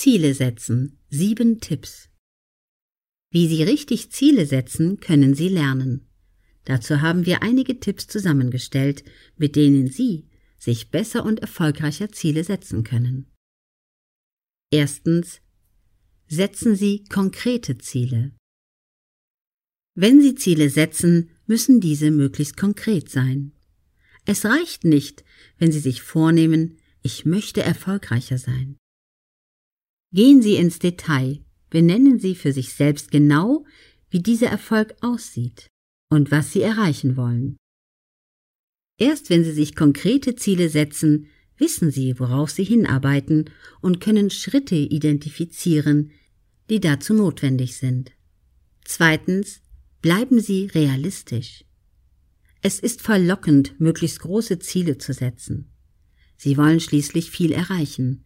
Ziele setzen. Sieben Tipps. Wie Sie richtig Ziele setzen, können Sie lernen. Dazu haben wir einige Tipps zusammengestellt, mit denen Sie sich besser und erfolgreicher Ziele setzen können. Erstens. Setzen Sie konkrete Ziele. Wenn Sie Ziele setzen, müssen diese möglichst konkret sein. Es reicht nicht, wenn Sie sich vornehmen, ich möchte erfolgreicher sein. Gehen Sie ins Detail, benennen Sie für sich selbst genau, wie dieser Erfolg aussieht und was Sie erreichen wollen. Erst wenn Sie sich konkrete Ziele setzen, wissen Sie, worauf Sie hinarbeiten und können Schritte identifizieren, die dazu notwendig sind. Zweitens, bleiben Sie realistisch. Es ist verlockend, möglichst große Ziele zu setzen. Sie wollen schließlich viel erreichen.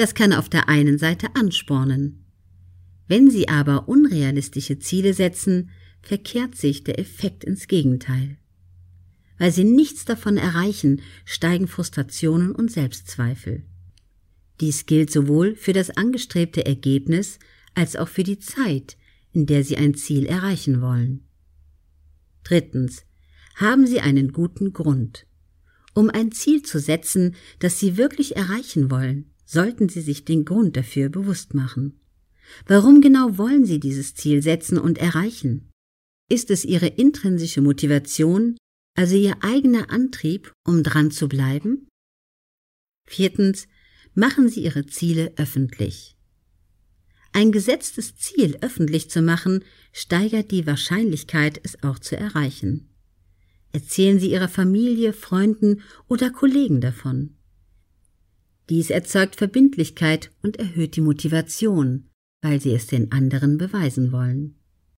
Das kann auf der einen Seite anspornen. Wenn Sie aber unrealistische Ziele setzen, verkehrt sich der Effekt ins Gegenteil. Weil Sie nichts davon erreichen, steigen Frustrationen und Selbstzweifel. Dies gilt sowohl für das angestrebte Ergebnis als auch für die Zeit, in der Sie ein Ziel erreichen wollen. Drittens. Haben Sie einen guten Grund. Um ein Ziel zu setzen, das Sie wirklich erreichen wollen, sollten Sie sich den Grund dafür bewusst machen. Warum genau wollen Sie dieses Ziel setzen und erreichen? Ist es Ihre intrinsische Motivation, also Ihr eigener Antrieb, um dran zu bleiben? Viertens. Machen Sie Ihre Ziele öffentlich. Ein gesetztes Ziel öffentlich zu machen, steigert die Wahrscheinlichkeit, es auch zu erreichen. Erzählen Sie Ihrer Familie, Freunden oder Kollegen davon. Dies erzeugt Verbindlichkeit und erhöht die Motivation, weil Sie es den anderen beweisen wollen.